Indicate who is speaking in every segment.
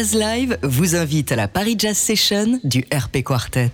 Speaker 1: Jazz Live vous invite à la Paris Jazz Session du RP Quartet.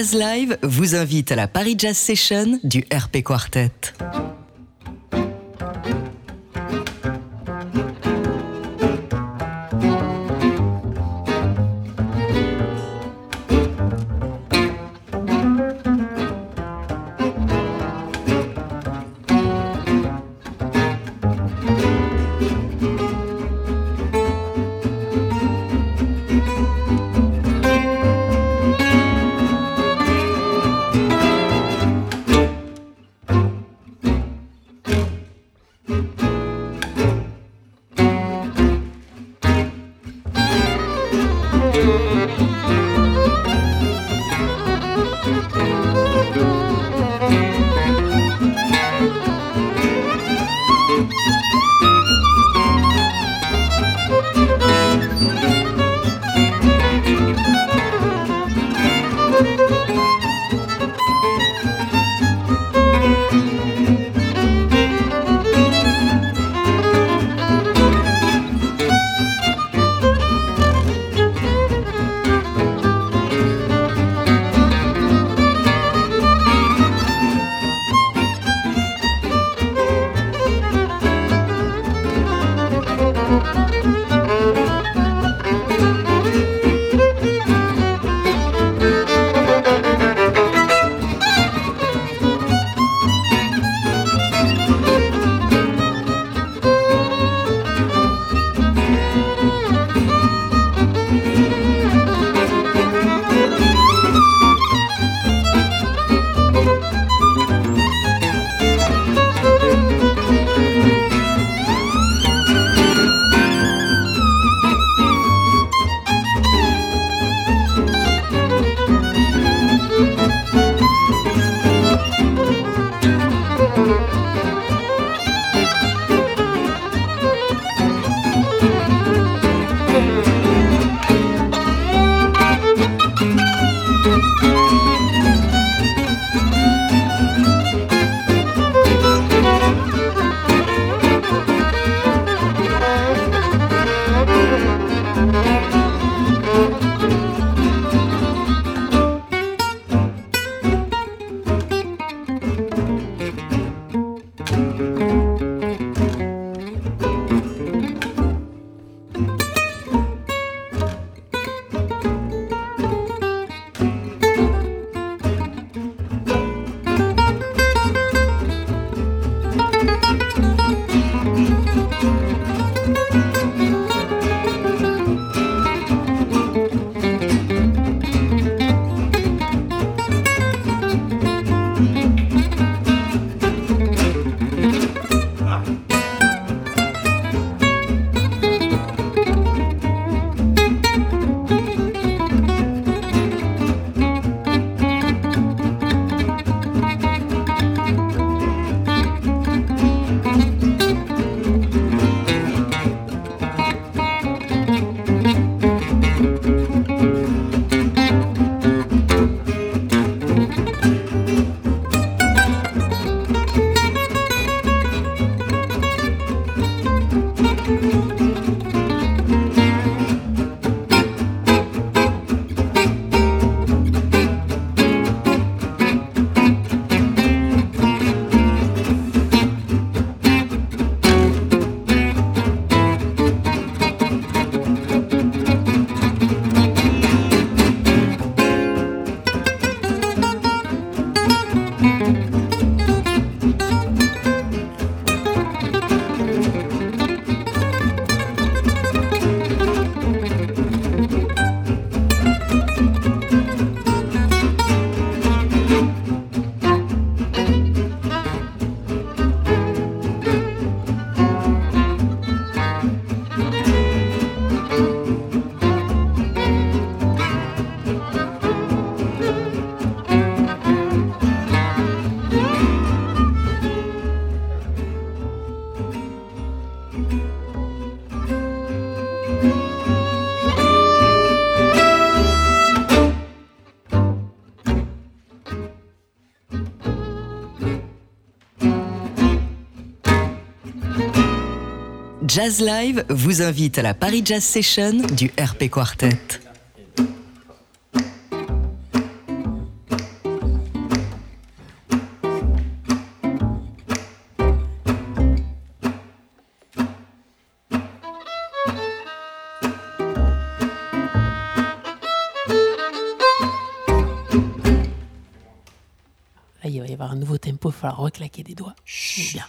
Speaker 1: Jazz Live vous invite à la Paris Jazz Session du RP Quartet. Jazz Live vous invite à la Paris Jazz Session du RP Quartet.
Speaker 2: Là, il va y avoir un nouveau tempo, il va falloir reclaquer des doigts. Bien.